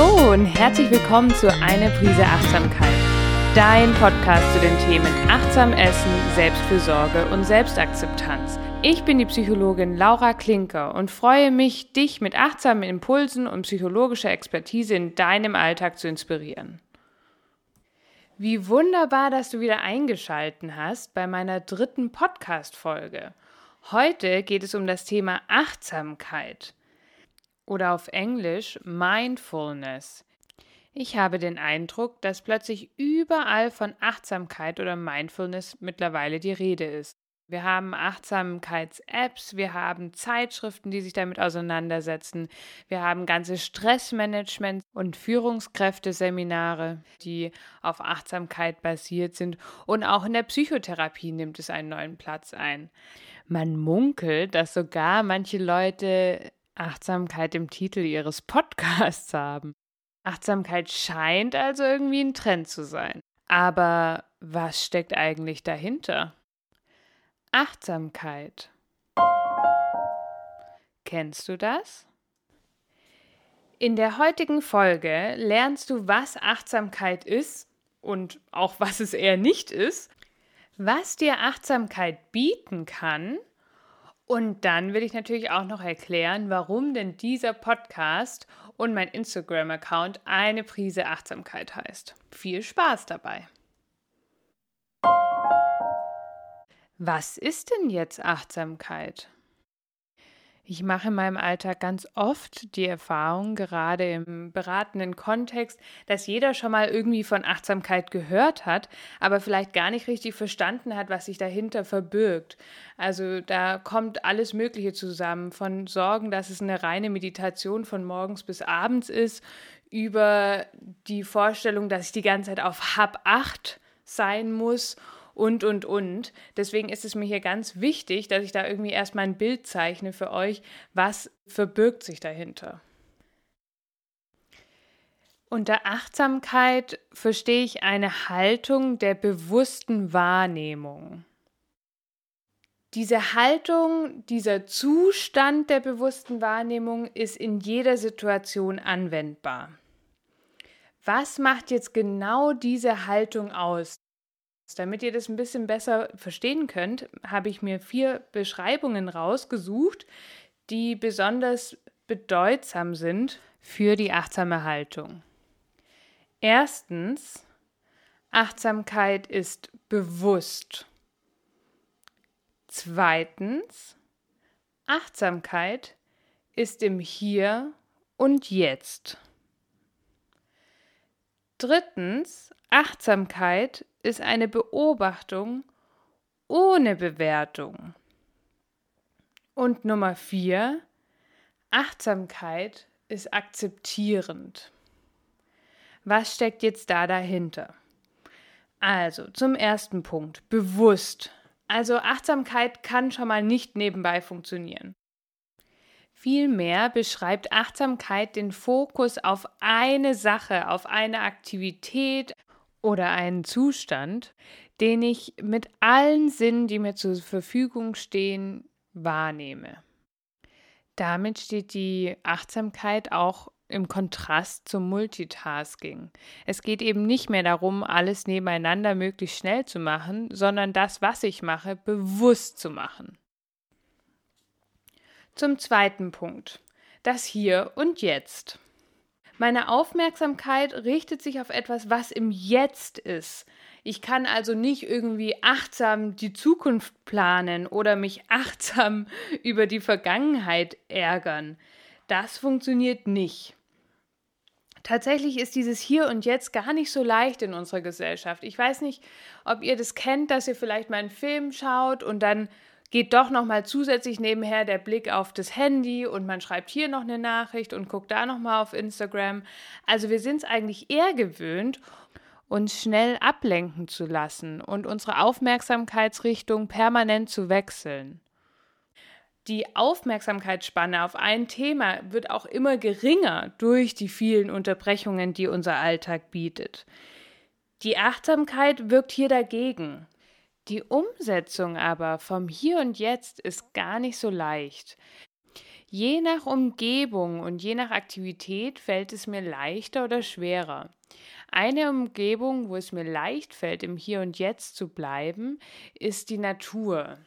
Hallo und herzlich willkommen zu Eine Prise Achtsamkeit, dein Podcast zu den Themen Achtsam Essen, Selbstfürsorge und Selbstakzeptanz. Ich bin die Psychologin Laura Klinker und freue mich, dich mit achtsamen Impulsen und psychologischer Expertise in deinem Alltag zu inspirieren. Wie wunderbar, dass du wieder eingeschalten hast bei meiner dritten Podcast-Folge. Heute geht es um das Thema Achtsamkeit oder auf Englisch Mindfulness. Ich habe den Eindruck, dass plötzlich überall von Achtsamkeit oder Mindfulness mittlerweile die Rede ist. Wir haben Achtsamkeits-Apps, wir haben Zeitschriften, die sich damit auseinandersetzen, wir haben ganze Stressmanagement- und Führungskräfteseminare, die auf Achtsamkeit basiert sind und auch in der Psychotherapie nimmt es einen neuen Platz ein. Man munkelt, dass sogar manche Leute Achtsamkeit im Titel ihres Podcasts haben. Achtsamkeit scheint also irgendwie ein Trend zu sein. Aber was steckt eigentlich dahinter? Achtsamkeit. Kennst du das? In der heutigen Folge lernst du, was Achtsamkeit ist und auch was es eher nicht ist, was dir Achtsamkeit bieten kann und dann will ich natürlich auch noch erklären, warum denn dieser Podcast und mein Instagram-Account eine Prise Achtsamkeit heißt. Viel Spaß dabei! Was ist denn jetzt Achtsamkeit? Ich mache in meinem Alltag ganz oft die Erfahrung, gerade im beratenden Kontext, dass jeder schon mal irgendwie von Achtsamkeit gehört hat, aber vielleicht gar nicht richtig verstanden hat, was sich dahinter verbirgt. Also da kommt alles Mögliche zusammen, von Sorgen, dass es eine reine Meditation von morgens bis abends ist, über die Vorstellung, dass ich die ganze Zeit auf Hab 8 sein muss und, und, und. Deswegen ist es mir hier ganz wichtig, dass ich da irgendwie erstmal ein Bild zeichne für euch, was verbirgt sich dahinter. Unter Achtsamkeit verstehe ich eine Haltung der bewussten Wahrnehmung. Diese Haltung, dieser Zustand der bewussten Wahrnehmung ist in jeder Situation anwendbar. Was macht jetzt genau diese Haltung aus? Damit ihr das ein bisschen besser verstehen könnt, habe ich mir vier Beschreibungen rausgesucht, die besonders bedeutsam sind für die achtsame Haltung. Erstens, Achtsamkeit ist bewusst. Zweitens, Achtsamkeit ist im Hier und Jetzt. Drittens, Achtsamkeit ist eine Beobachtung ohne Bewertung. Und Nummer vier, Achtsamkeit ist akzeptierend. Was steckt jetzt da dahinter? Also zum ersten Punkt, bewusst. Also Achtsamkeit kann schon mal nicht nebenbei funktionieren. Vielmehr beschreibt Achtsamkeit den Fokus auf eine Sache, auf eine Aktivität, oder einen Zustand, den ich mit allen Sinnen, die mir zur Verfügung stehen, wahrnehme. Damit steht die Achtsamkeit auch im Kontrast zum Multitasking. Es geht eben nicht mehr darum, alles nebeneinander möglichst schnell zu machen, sondern das, was ich mache, bewusst zu machen. Zum zweiten Punkt. Das Hier und Jetzt. Meine Aufmerksamkeit richtet sich auf etwas, was im Jetzt ist. Ich kann also nicht irgendwie achtsam die Zukunft planen oder mich achtsam über die Vergangenheit ärgern. Das funktioniert nicht. Tatsächlich ist dieses Hier und Jetzt gar nicht so leicht in unserer Gesellschaft. Ich weiß nicht, ob ihr das kennt, dass ihr vielleicht mal einen Film schaut und dann geht doch nochmal zusätzlich nebenher der Blick auf das Handy und man schreibt hier noch eine Nachricht und guckt da nochmal auf Instagram. Also wir sind es eigentlich eher gewöhnt, uns schnell ablenken zu lassen und unsere Aufmerksamkeitsrichtung permanent zu wechseln. Die Aufmerksamkeitsspanne auf ein Thema wird auch immer geringer durch die vielen Unterbrechungen, die unser Alltag bietet. Die Achtsamkeit wirkt hier dagegen. Die Umsetzung aber vom Hier und Jetzt ist gar nicht so leicht. Je nach Umgebung und je nach Aktivität fällt es mir leichter oder schwerer. Eine Umgebung, wo es mir leicht fällt, im Hier und Jetzt zu bleiben, ist die Natur.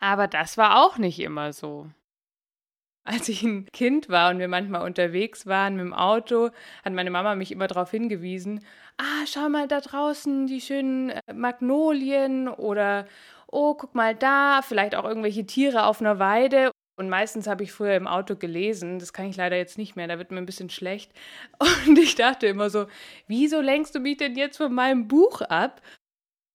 Aber das war auch nicht immer so. Als ich ein Kind war und wir manchmal unterwegs waren mit dem Auto, hat meine Mama mich immer darauf hingewiesen, ah, schau mal da draußen die schönen äh, Magnolien oder oh, guck mal da, vielleicht auch irgendwelche Tiere auf einer Weide. Und meistens habe ich früher im Auto gelesen, das kann ich leider jetzt nicht mehr, da wird mir ein bisschen schlecht. Und ich dachte immer so, wieso lenkst du mich denn jetzt von meinem Buch ab?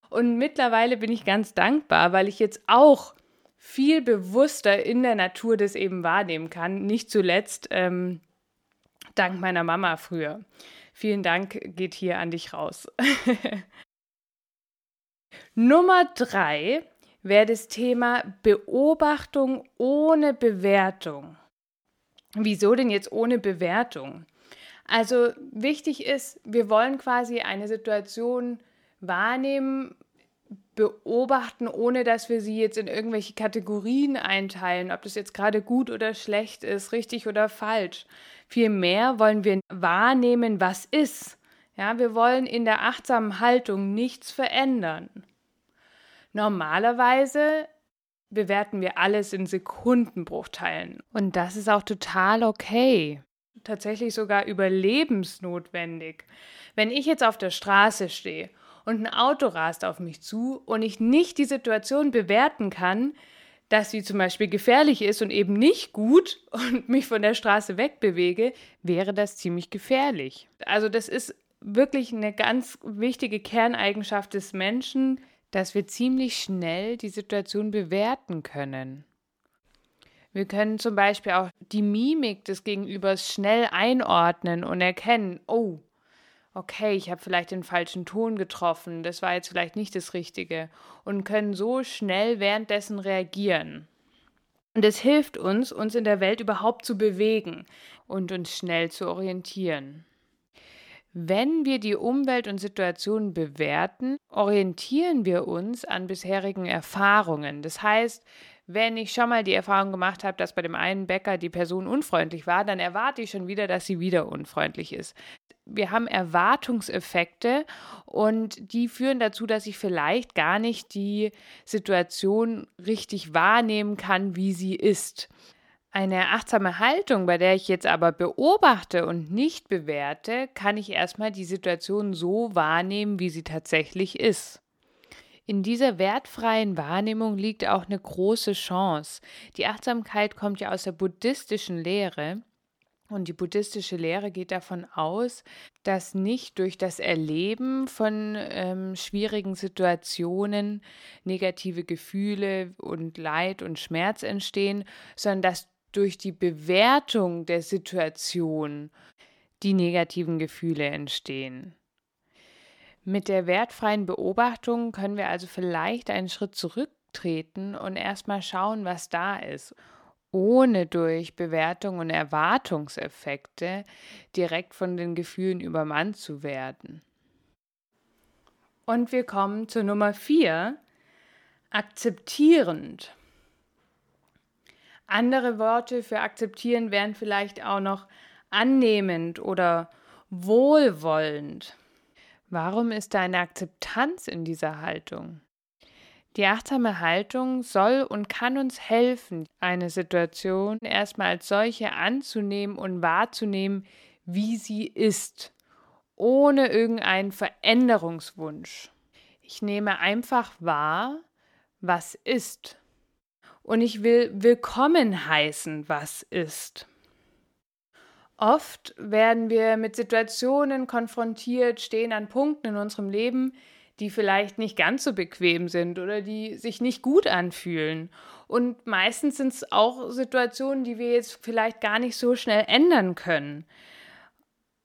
Und mittlerweile bin ich ganz dankbar, weil ich jetzt auch viel bewusster in der Natur das eben wahrnehmen kann. Nicht zuletzt ähm, dank meiner Mama früher. Vielen Dank geht hier an dich raus. Nummer drei wäre das Thema Beobachtung ohne Bewertung. Wieso denn jetzt ohne Bewertung? Also wichtig ist, wir wollen quasi eine Situation wahrnehmen, beobachten, ohne dass wir sie jetzt in irgendwelche Kategorien einteilen, ob das jetzt gerade gut oder schlecht ist, richtig oder falsch. Vielmehr wollen wir wahrnehmen, was ist. Ja, wir wollen in der achtsamen Haltung nichts verändern. Normalerweise bewerten wir alles in Sekundenbruchteilen. Und das ist auch total okay. Tatsächlich sogar überlebensnotwendig. Wenn ich jetzt auf der Straße stehe und ein Auto rast auf mich zu und ich nicht die Situation bewerten kann, dass sie zum Beispiel gefährlich ist und eben nicht gut und mich von der Straße wegbewege, wäre das ziemlich gefährlich. Also das ist wirklich eine ganz wichtige Kerneigenschaft des Menschen, dass wir ziemlich schnell die Situation bewerten können. Wir können zum Beispiel auch die Mimik des Gegenübers schnell einordnen und erkennen, oh, okay, ich habe vielleicht den falschen Ton getroffen, das war jetzt vielleicht nicht das Richtige und können so schnell währenddessen reagieren. Und es hilft uns, uns in der Welt überhaupt zu bewegen und uns schnell zu orientieren. Wenn wir die Umwelt und Situationen bewerten, orientieren wir uns an bisherigen Erfahrungen. Das heißt, wenn ich schon mal die Erfahrung gemacht habe, dass bei dem einen Bäcker die Person unfreundlich war, dann erwarte ich schon wieder, dass sie wieder unfreundlich ist. Wir haben Erwartungseffekte und die führen dazu, dass ich vielleicht gar nicht die Situation richtig wahrnehmen kann, wie sie ist. Eine achtsame Haltung, bei der ich jetzt aber beobachte und nicht bewerte, kann ich erstmal die Situation so wahrnehmen, wie sie tatsächlich ist. In dieser wertfreien Wahrnehmung liegt auch eine große Chance. Die Achtsamkeit kommt ja aus der buddhistischen Lehre. Und die buddhistische Lehre geht davon aus, dass nicht durch das Erleben von ähm, schwierigen Situationen negative Gefühle und Leid und Schmerz entstehen, sondern dass durch die Bewertung der Situation die negativen Gefühle entstehen. Mit der wertfreien Beobachtung können wir also vielleicht einen Schritt zurücktreten und erstmal schauen, was da ist, ohne durch Bewertung und Erwartungseffekte direkt von den Gefühlen übermannt zu werden. Und wir kommen zu Nummer 4, akzeptierend. Andere Worte für akzeptieren wären vielleicht auch noch annehmend oder wohlwollend. Warum ist da eine Akzeptanz in dieser Haltung? Die achtsame Haltung soll und kann uns helfen, eine Situation erstmal als solche anzunehmen und wahrzunehmen, wie sie ist, ohne irgendeinen Veränderungswunsch. Ich nehme einfach wahr, was ist und ich will willkommen heißen, was ist. Oft werden wir mit Situationen konfrontiert, stehen an Punkten in unserem Leben, die vielleicht nicht ganz so bequem sind oder die sich nicht gut anfühlen. Und meistens sind es auch Situationen, die wir jetzt vielleicht gar nicht so schnell ändern können.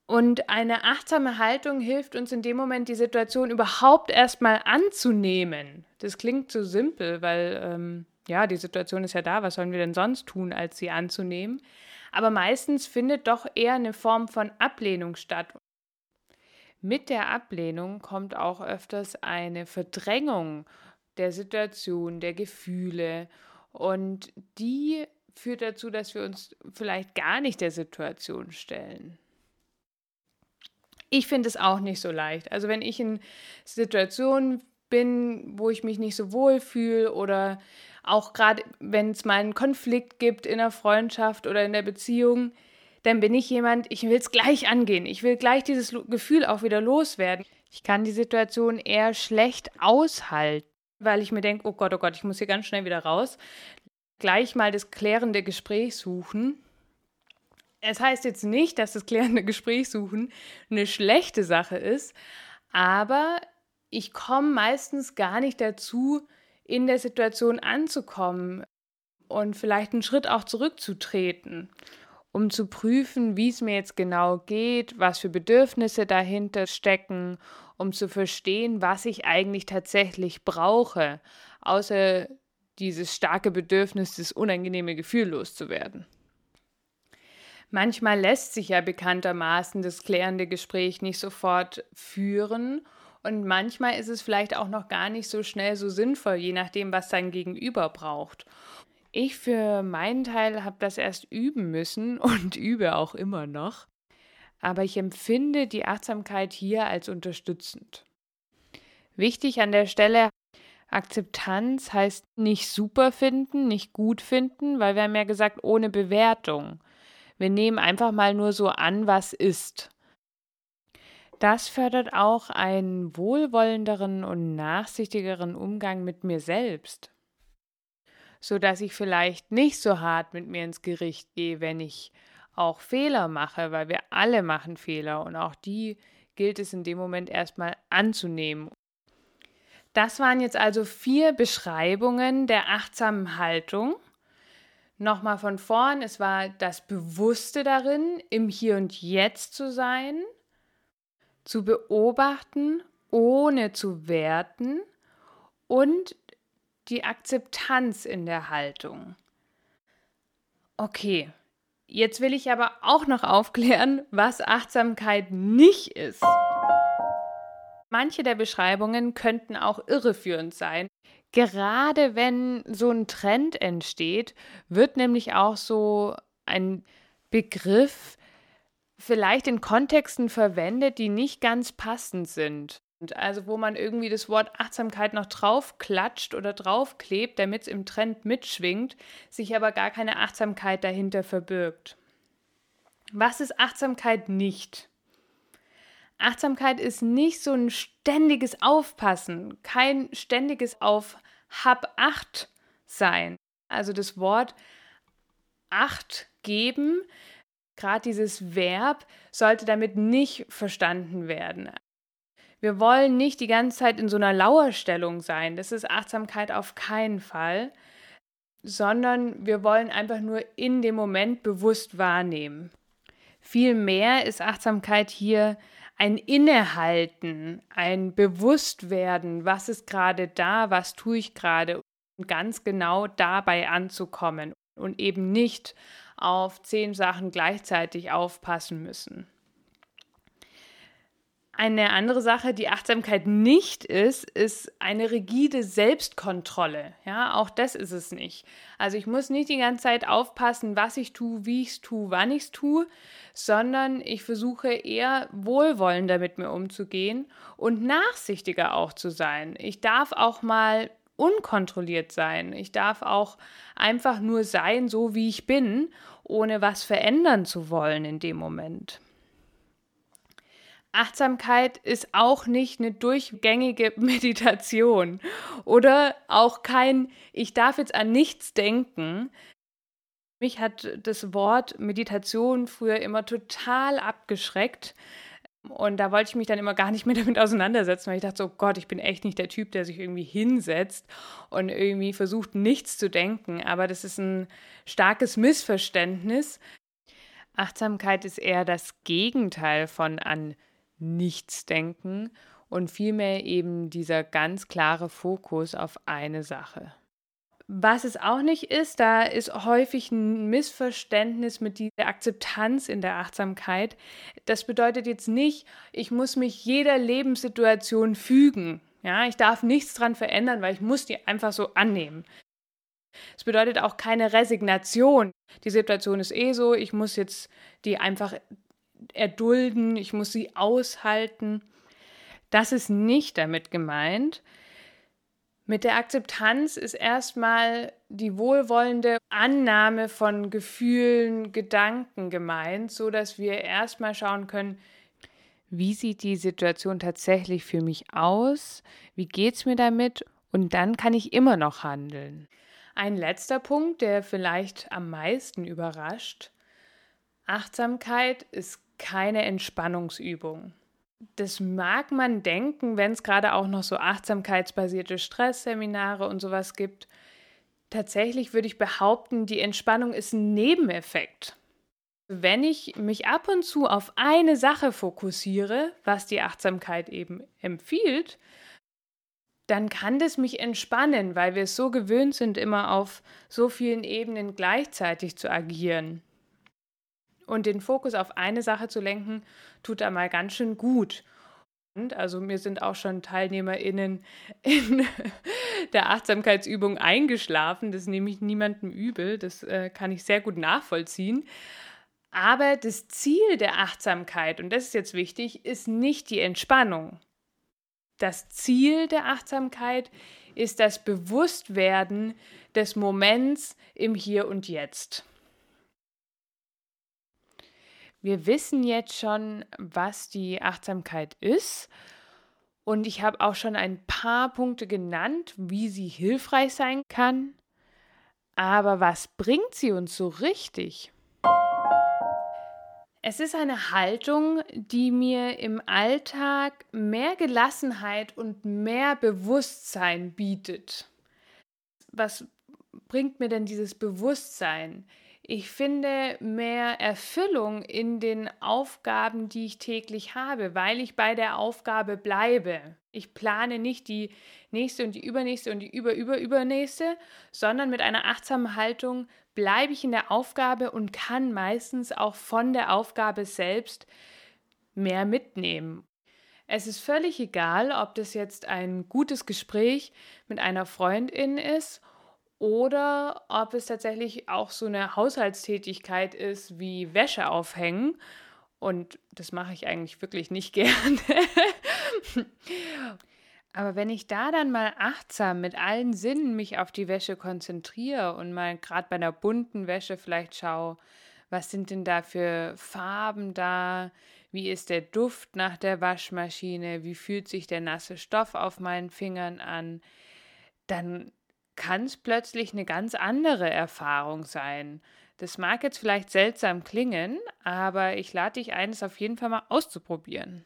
Und eine achtsame Haltung hilft uns in dem Moment, die Situation überhaupt erstmal anzunehmen. Das klingt so simpel, weil ähm, ja, die Situation ist ja da, was sollen wir denn sonst tun, als sie anzunehmen? Aber meistens findet doch eher eine Form von Ablehnung statt. Mit der Ablehnung kommt auch öfters eine Verdrängung der Situation, der Gefühle und die führt dazu, dass wir uns vielleicht gar nicht der Situation stellen. Ich finde es auch nicht so leicht. Also wenn ich in Situationen bin, wo ich mich nicht so wohl fühle oder auch gerade wenn es mal einen Konflikt gibt in der Freundschaft oder in der Beziehung, dann bin ich jemand, ich will es gleich angehen. Ich will gleich dieses Gefühl auch wieder loswerden. Ich kann die Situation eher schlecht aushalten, weil ich mir denke, oh Gott, oh Gott, ich muss hier ganz schnell wieder raus. Gleich mal das klärende Gespräch suchen. Es heißt jetzt nicht, dass das klärende Gespräch suchen eine schlechte Sache ist, aber ich komme meistens gar nicht dazu, in der Situation anzukommen und vielleicht einen Schritt auch zurückzutreten, um zu prüfen, wie es mir jetzt genau geht, was für Bedürfnisse dahinter stecken, um zu verstehen, was ich eigentlich tatsächlich brauche, außer dieses starke Bedürfnis, das unangenehme Gefühl loszuwerden. Manchmal lässt sich ja bekanntermaßen das klärende Gespräch nicht sofort führen und manchmal ist es vielleicht auch noch gar nicht so schnell so sinnvoll, je nachdem, was sein Gegenüber braucht. Ich für meinen Teil habe das erst üben müssen und übe auch immer noch. Aber ich empfinde die Achtsamkeit hier als unterstützend. Wichtig an der Stelle, Akzeptanz heißt nicht super finden, nicht gut finden, weil wir haben ja gesagt, ohne Bewertung. Wir nehmen einfach mal nur so an, was ist. Das fördert auch einen wohlwollenderen und nachsichtigeren Umgang mit mir selbst, so dass ich vielleicht nicht so hart mit mir ins Gericht gehe, wenn ich auch Fehler mache, weil wir alle machen Fehler und auch die gilt es in dem Moment erstmal anzunehmen. Das waren jetzt also vier Beschreibungen der achtsamen Haltung. Nochmal von vorn, es war das Bewusste darin, im Hier und Jetzt zu sein, zu beobachten, ohne zu werten und die Akzeptanz in der Haltung. Okay, jetzt will ich aber auch noch aufklären, was Achtsamkeit nicht ist. Manche der Beschreibungen könnten auch irreführend sein. Gerade wenn so ein Trend entsteht, wird nämlich auch so ein Begriff vielleicht in Kontexten verwendet, die nicht ganz passend sind. Also wo man irgendwie das Wort Achtsamkeit noch draufklatscht oder draufklebt, damit es im Trend mitschwingt, sich aber gar keine Achtsamkeit dahinter verbirgt. Was ist Achtsamkeit nicht? Achtsamkeit ist nicht so ein ständiges Aufpassen, kein ständiges auf Hab Acht sein. Also das Wort Acht geben Gerade dieses Verb sollte damit nicht verstanden werden. Wir wollen nicht die ganze Zeit in so einer Lauerstellung sein. Das ist Achtsamkeit auf keinen Fall, sondern wir wollen einfach nur in dem Moment bewusst wahrnehmen. Vielmehr ist Achtsamkeit hier ein Innehalten, ein Bewusstwerden, was ist gerade da, was tue ich gerade und ganz genau dabei anzukommen und eben nicht auf zehn Sachen gleichzeitig aufpassen müssen. Eine andere Sache, die Achtsamkeit nicht ist, ist eine rigide Selbstkontrolle. Ja, auch das ist es nicht. Also ich muss nicht die ganze Zeit aufpassen, was ich tue, wie ich es tue, wann ich es tue, sondern ich versuche eher wohlwollender mit mir umzugehen und nachsichtiger auch zu sein. Ich darf auch mal unkontrolliert sein. Ich darf auch einfach nur sein, so wie ich bin, ohne was verändern zu wollen in dem Moment. Achtsamkeit ist auch nicht eine durchgängige Meditation oder auch kein Ich darf jetzt an nichts denken. Mich hat das Wort Meditation früher immer total abgeschreckt, und da wollte ich mich dann immer gar nicht mehr damit auseinandersetzen, weil ich dachte, so oh Gott, ich bin echt nicht der Typ, der sich irgendwie hinsetzt und irgendwie versucht, nichts zu denken. Aber das ist ein starkes Missverständnis. Achtsamkeit ist eher das Gegenteil von an nichts denken und vielmehr eben dieser ganz klare Fokus auf eine Sache. Was es auch nicht ist, da ist häufig ein Missverständnis mit dieser Akzeptanz in der Achtsamkeit. Das bedeutet jetzt nicht, ich muss mich jeder Lebenssituation fügen. Ja, ich darf nichts dran verändern, weil ich muss die einfach so annehmen. Es bedeutet auch keine Resignation. Die Situation ist eh so, ich muss jetzt die einfach erdulden, ich muss sie aushalten. Das ist nicht damit gemeint. Mit der Akzeptanz ist erstmal die wohlwollende Annahme von Gefühlen, Gedanken gemeint, so dass wir erstmal schauen können, wie sieht die Situation tatsächlich für mich aus? Wie geht es mir damit? Und dann kann ich immer noch handeln. Ein letzter Punkt, der vielleicht am meisten überrascht. Achtsamkeit ist keine Entspannungsübung. Das mag man denken, wenn es gerade auch noch so achtsamkeitsbasierte Stressseminare und sowas gibt. Tatsächlich würde ich behaupten, die Entspannung ist ein Nebeneffekt. Wenn ich mich ab und zu auf eine Sache fokussiere, was die Achtsamkeit eben empfiehlt, dann kann das mich entspannen, weil wir es so gewöhnt sind, immer auf so vielen Ebenen gleichzeitig zu agieren. Und den Fokus auf eine Sache zu lenken, tut da mal ganz schön gut. Und also mir sind auch schon TeilnehmerInnen in der Achtsamkeitsübung eingeschlafen. Das nehme ich niemandem übel. Das äh, kann ich sehr gut nachvollziehen. Aber das Ziel der Achtsamkeit, und das ist jetzt wichtig, ist nicht die Entspannung. Das Ziel der Achtsamkeit ist das Bewusstwerden des Moments im Hier und Jetzt. Wir wissen jetzt schon, was die Achtsamkeit ist. Und ich habe auch schon ein paar Punkte genannt, wie sie hilfreich sein kann. Aber was bringt sie uns so richtig? Es ist eine Haltung, die mir im Alltag mehr Gelassenheit und mehr Bewusstsein bietet. Was bringt mir denn dieses Bewusstsein? Ich finde mehr Erfüllung in den Aufgaben, die ich täglich habe, weil ich bei der Aufgabe bleibe. Ich plane nicht die nächste und die übernächste und die überüberübernächste, sondern mit einer achtsamen Haltung bleibe ich in der Aufgabe und kann meistens auch von der Aufgabe selbst mehr mitnehmen. Es ist völlig egal, ob das jetzt ein gutes Gespräch mit einer Freundin ist oder ob es tatsächlich auch so eine Haushaltstätigkeit ist wie Wäsche aufhängen. Und das mache ich eigentlich wirklich nicht gerne. Aber wenn ich da dann mal achtsam mit allen Sinnen mich auf die Wäsche konzentriere und mal gerade bei einer bunten Wäsche vielleicht schaue, was sind denn da für Farben da? Wie ist der Duft nach der Waschmaschine? Wie fühlt sich der nasse Stoff auf meinen Fingern an? Dann kann es plötzlich eine ganz andere Erfahrung sein. Das mag jetzt vielleicht seltsam klingen, aber ich lade dich ein, es auf jeden Fall mal auszuprobieren.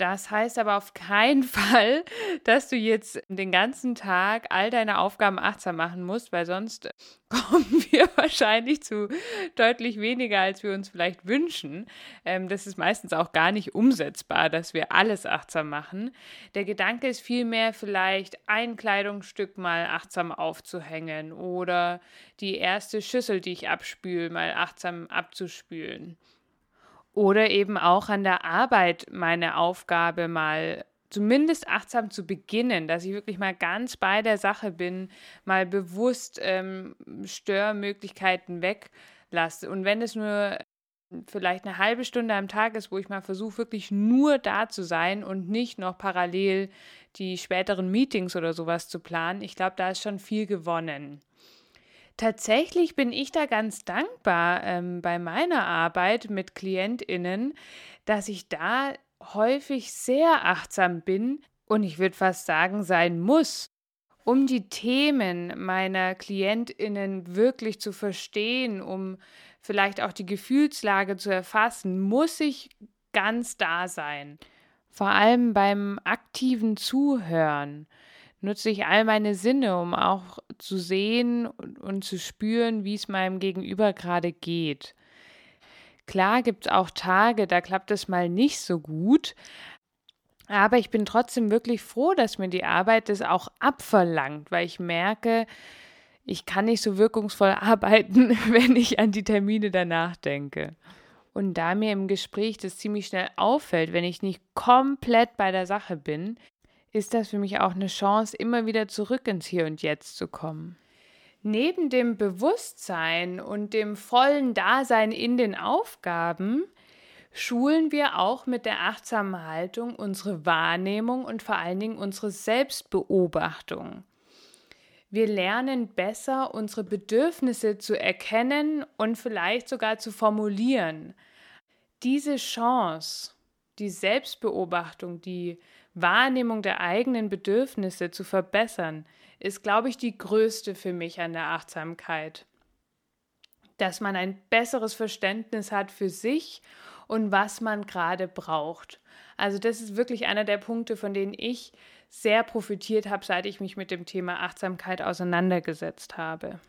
Das heißt aber auf keinen Fall, dass du jetzt den ganzen Tag all deine Aufgaben achtsam machen musst, weil sonst kommen wir wahrscheinlich zu deutlich weniger, als wir uns vielleicht wünschen. Ähm, das ist meistens auch gar nicht umsetzbar, dass wir alles achtsam machen. Der Gedanke ist vielmehr vielleicht ein Kleidungsstück mal achtsam aufzuhängen oder die erste Schüssel, die ich abspüle, mal achtsam abzuspülen oder eben auch an der Arbeit meine Aufgabe mal zumindest achtsam zu beginnen, dass ich wirklich mal ganz bei der Sache bin, mal bewusst ähm, Störmöglichkeiten weglasse. Und wenn es nur vielleicht eine halbe Stunde am Tag ist, wo ich mal versuche, wirklich nur da zu sein und nicht noch parallel die späteren Meetings oder sowas zu planen, ich glaube, da ist schon viel gewonnen. Tatsächlich bin ich da ganz dankbar ähm, bei meiner Arbeit mit KlientInnen, dass ich da häufig sehr achtsam bin und ich würde fast sagen, sein muss, um die Themen meiner KlientInnen wirklich zu verstehen, um vielleicht auch die Gefühlslage zu erfassen, muss ich ganz da sein. Vor allem beim aktiven Zuhören nutze ich all meine Sinne, um auch zu sehen und, und zu spüren, wie es meinem Gegenüber gerade geht. Klar gibt es auch Tage, da klappt es mal nicht so gut, aber ich bin trotzdem wirklich froh, dass mir die Arbeit das auch abverlangt, weil ich merke, ich kann nicht so wirkungsvoll arbeiten, wenn ich an die Termine danach denke. Und da mir im Gespräch das ziemlich schnell auffällt, wenn ich nicht komplett bei der Sache bin, ist das für mich auch eine Chance, immer wieder zurück ins Hier und Jetzt zu kommen. Neben dem Bewusstsein und dem vollen Dasein in den Aufgaben schulen wir auch mit der achtsamen Haltung unsere Wahrnehmung und vor allen Dingen unsere Selbstbeobachtung. Wir lernen besser, unsere Bedürfnisse zu erkennen und vielleicht sogar zu formulieren. Diese Chance, die Selbstbeobachtung, die Wahrnehmung der eigenen Bedürfnisse zu verbessern, ist, glaube ich, die größte für mich an der Achtsamkeit. Dass man ein besseres Verständnis hat für sich und was man gerade braucht. Also das ist wirklich einer der Punkte, von denen ich sehr profitiert habe, seit ich mich mit dem Thema Achtsamkeit auseinandergesetzt habe.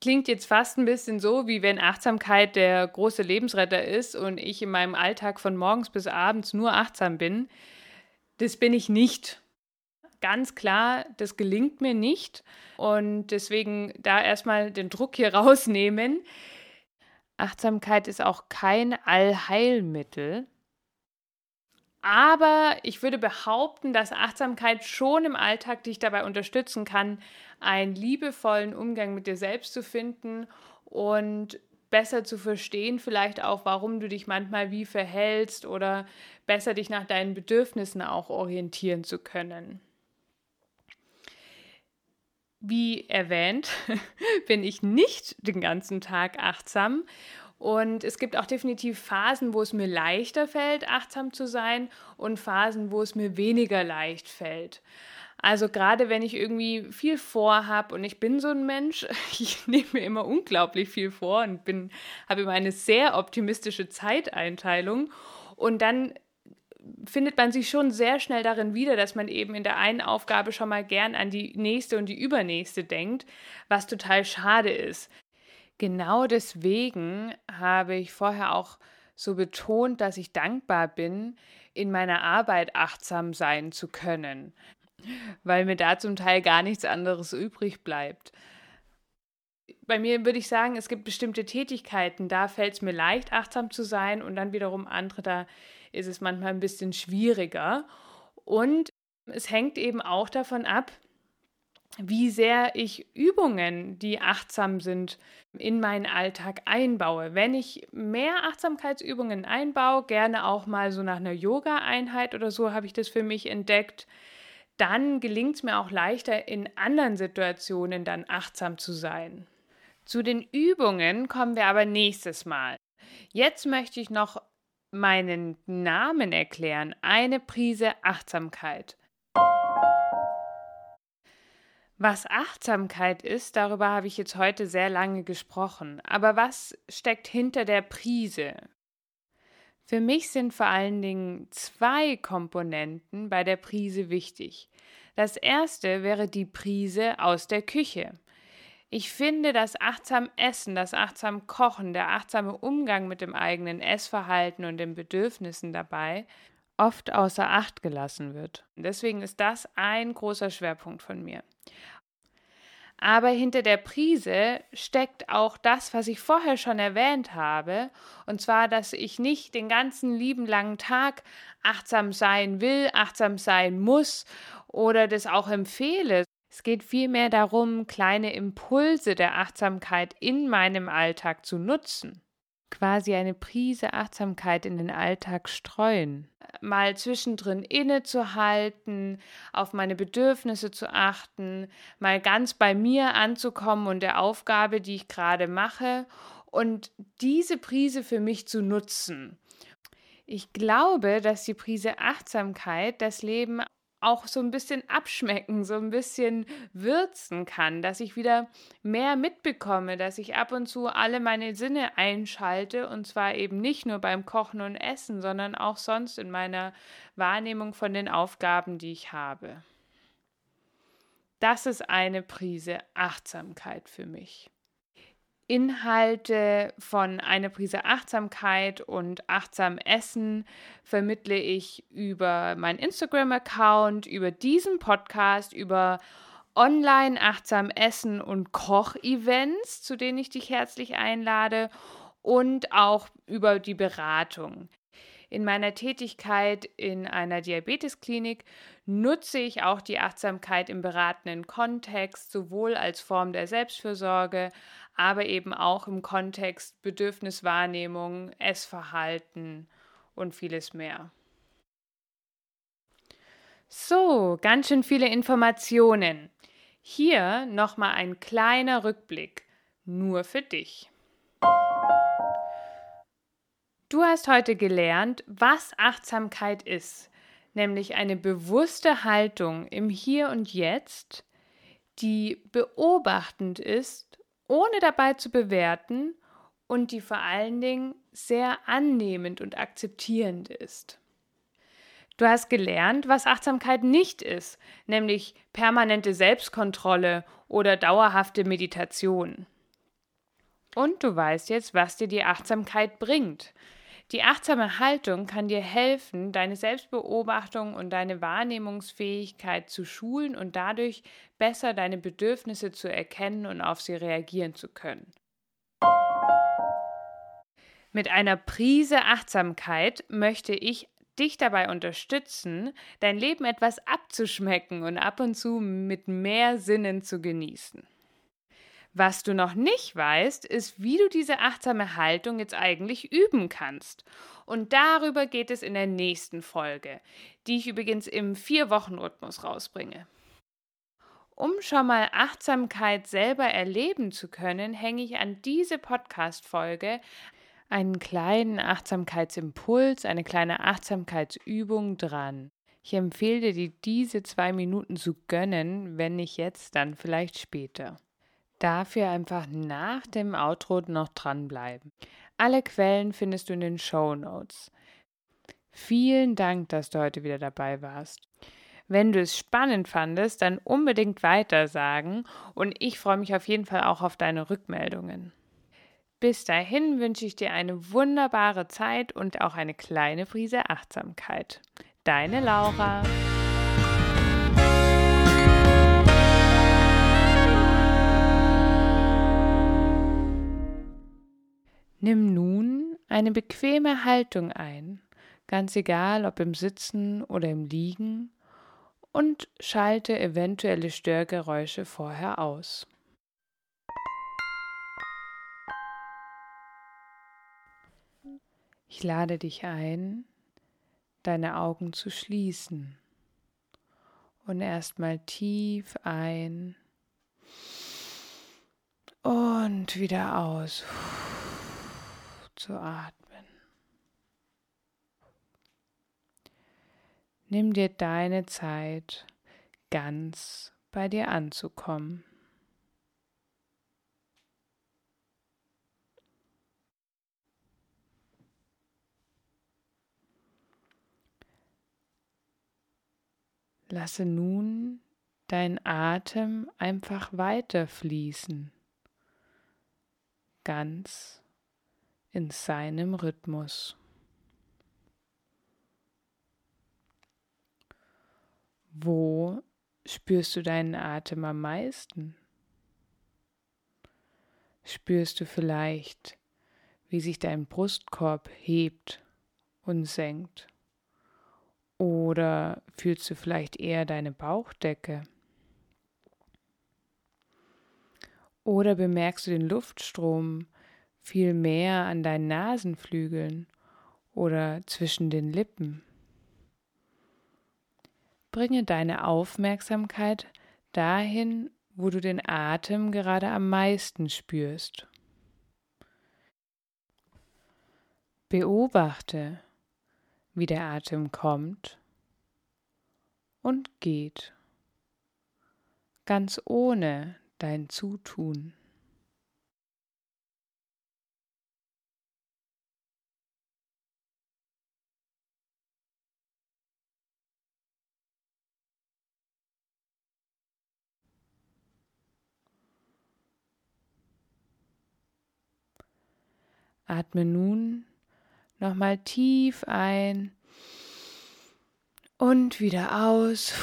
Klingt jetzt fast ein bisschen so, wie wenn Achtsamkeit der große Lebensretter ist und ich in meinem Alltag von morgens bis abends nur achtsam bin. Das bin ich nicht. Ganz klar, das gelingt mir nicht. Und deswegen da erstmal den Druck hier rausnehmen. Achtsamkeit ist auch kein Allheilmittel. Aber ich würde behaupten, dass Achtsamkeit schon im Alltag dich dabei unterstützen kann, einen liebevollen Umgang mit dir selbst zu finden und besser zu verstehen, vielleicht auch, warum du dich manchmal wie verhältst oder besser dich nach deinen Bedürfnissen auch orientieren zu können. Wie erwähnt, bin ich nicht den ganzen Tag achtsam. Und es gibt auch definitiv Phasen, wo es mir leichter fällt, achtsam zu sein und Phasen, wo es mir weniger leicht fällt. Also gerade wenn ich irgendwie viel vorhab und ich bin so ein Mensch, ich nehme mir immer unglaublich viel vor und bin habe immer eine sehr optimistische Zeiteinteilung und dann findet man sich schon sehr schnell darin wieder, dass man eben in der einen Aufgabe schon mal gern an die nächste und die übernächste denkt, was total schade ist. Genau deswegen habe ich vorher auch so betont, dass ich dankbar bin, in meiner Arbeit achtsam sein zu können, weil mir da zum Teil gar nichts anderes übrig bleibt. Bei mir würde ich sagen, es gibt bestimmte Tätigkeiten, da fällt es mir leicht, achtsam zu sein und dann wiederum andere, da ist es manchmal ein bisschen schwieriger. Und es hängt eben auch davon ab, wie sehr ich Übungen, die achtsam sind, in meinen Alltag einbaue. Wenn ich mehr Achtsamkeitsübungen einbaue, gerne auch mal so nach einer Yoga-Einheit oder so, habe ich das für mich entdeckt, dann gelingt es mir auch leichter, in anderen Situationen dann achtsam zu sein. Zu den Übungen kommen wir aber nächstes Mal. Jetzt möchte ich noch meinen Namen erklären. Eine Prise Achtsamkeit. Was Achtsamkeit ist, darüber habe ich jetzt heute sehr lange gesprochen. Aber was steckt hinter der Prise? Für mich sind vor allen Dingen zwei Komponenten bei der Prise wichtig. Das erste wäre die Prise aus der Küche. Ich finde, das achtsam Essen, das achtsam Kochen, der achtsame Umgang mit dem eigenen Essverhalten und den Bedürfnissen dabei oft außer Acht gelassen wird. Deswegen ist das ein großer Schwerpunkt von mir. Aber hinter der Prise steckt auch das, was ich vorher schon erwähnt habe, und zwar, dass ich nicht den ganzen lieben langen Tag achtsam sein will, achtsam sein muss oder das auch empfehle. Es geht vielmehr darum, kleine Impulse der Achtsamkeit in meinem Alltag zu nutzen quasi eine Prise Achtsamkeit in den Alltag streuen. Mal zwischendrin innezuhalten, auf meine Bedürfnisse zu achten, mal ganz bei mir anzukommen und der Aufgabe, die ich gerade mache und diese Prise für mich zu nutzen. Ich glaube, dass die Prise Achtsamkeit das Leben auch so ein bisschen abschmecken, so ein bisschen würzen kann, dass ich wieder mehr mitbekomme, dass ich ab und zu alle meine Sinne einschalte und zwar eben nicht nur beim Kochen und Essen, sondern auch sonst in meiner Wahrnehmung von den Aufgaben, die ich habe. Das ist eine Prise Achtsamkeit für mich. Inhalte von einer Prise Achtsamkeit und achtsam Essen vermittle ich über meinen Instagram-Account, über diesen Podcast, über online achtsam Essen und Koch-Events, zu denen ich dich herzlich einlade und auch über die Beratung. In meiner Tätigkeit in einer Diabetesklinik nutze ich auch die Achtsamkeit im beratenden Kontext, sowohl als Form der Selbstfürsorge, aber eben auch im Kontext Bedürfniswahrnehmung, Essverhalten und vieles mehr. So, ganz schön viele Informationen. Hier nochmal ein kleiner Rückblick, nur für dich. Du hast heute gelernt, was Achtsamkeit ist, nämlich eine bewusste Haltung im Hier und Jetzt, die beobachtend ist, ohne dabei zu bewerten und die vor allen Dingen sehr annehmend und akzeptierend ist. Du hast gelernt, was Achtsamkeit nicht ist, nämlich permanente Selbstkontrolle oder dauerhafte Meditation. Und du weißt jetzt, was dir die Achtsamkeit bringt. Die achtsame Haltung kann dir helfen, deine Selbstbeobachtung und deine Wahrnehmungsfähigkeit zu schulen und dadurch besser deine Bedürfnisse zu erkennen und auf sie reagieren zu können. Mit einer Prise Achtsamkeit möchte ich dich dabei unterstützen, dein Leben etwas abzuschmecken und ab und zu mit mehr Sinnen zu genießen. Was du noch nicht weißt, ist, wie du diese achtsame Haltung jetzt eigentlich üben kannst. Und darüber geht es in der nächsten Folge, die ich übrigens im Vier-Wochen-Rhythmus rausbringe. Um schon mal Achtsamkeit selber erleben zu können, hänge ich an diese Podcast-Folge einen kleinen Achtsamkeitsimpuls, eine kleine Achtsamkeitsübung dran. Ich empfehle dir, diese zwei Minuten zu gönnen, wenn nicht jetzt, dann vielleicht später. Dafür einfach nach dem Outro noch dranbleiben. Alle Quellen findest du in den Show Notes. Vielen Dank, dass du heute wieder dabei warst. Wenn du es spannend fandest, dann unbedingt weitersagen und ich freue mich auf jeden Fall auch auf deine Rückmeldungen. Bis dahin wünsche ich dir eine wunderbare Zeit und auch eine kleine Prise Achtsamkeit. Deine Laura. Nimm nun eine bequeme Haltung ein, ganz egal ob im Sitzen oder im Liegen, und schalte eventuelle Störgeräusche vorher aus. Ich lade dich ein, deine Augen zu schließen und erstmal tief ein und wieder aus zu atmen. Nimm dir deine Zeit, ganz bei dir anzukommen. Lasse nun dein Atem einfach weiter fließen, ganz in seinem Rhythmus. Wo spürst du deinen Atem am meisten? Spürst du vielleicht, wie sich dein Brustkorb hebt und senkt? Oder fühlst du vielleicht eher deine Bauchdecke? Oder bemerkst du den Luftstrom viel mehr an deinen Nasenflügeln oder zwischen den Lippen? Bringe deine Aufmerksamkeit dahin, wo du den Atem gerade am meisten spürst. Beobachte, wie der Atem kommt und geht, ganz ohne dein Zutun. Atme nun Nochmal tief ein und wieder aus.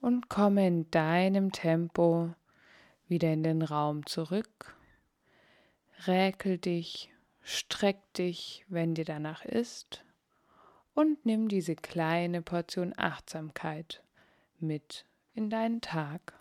Und komme in deinem Tempo wieder in den Raum zurück. Räkel dich streck dich, wenn dir danach ist, und nimm diese kleine Portion Achtsamkeit mit in deinen Tag.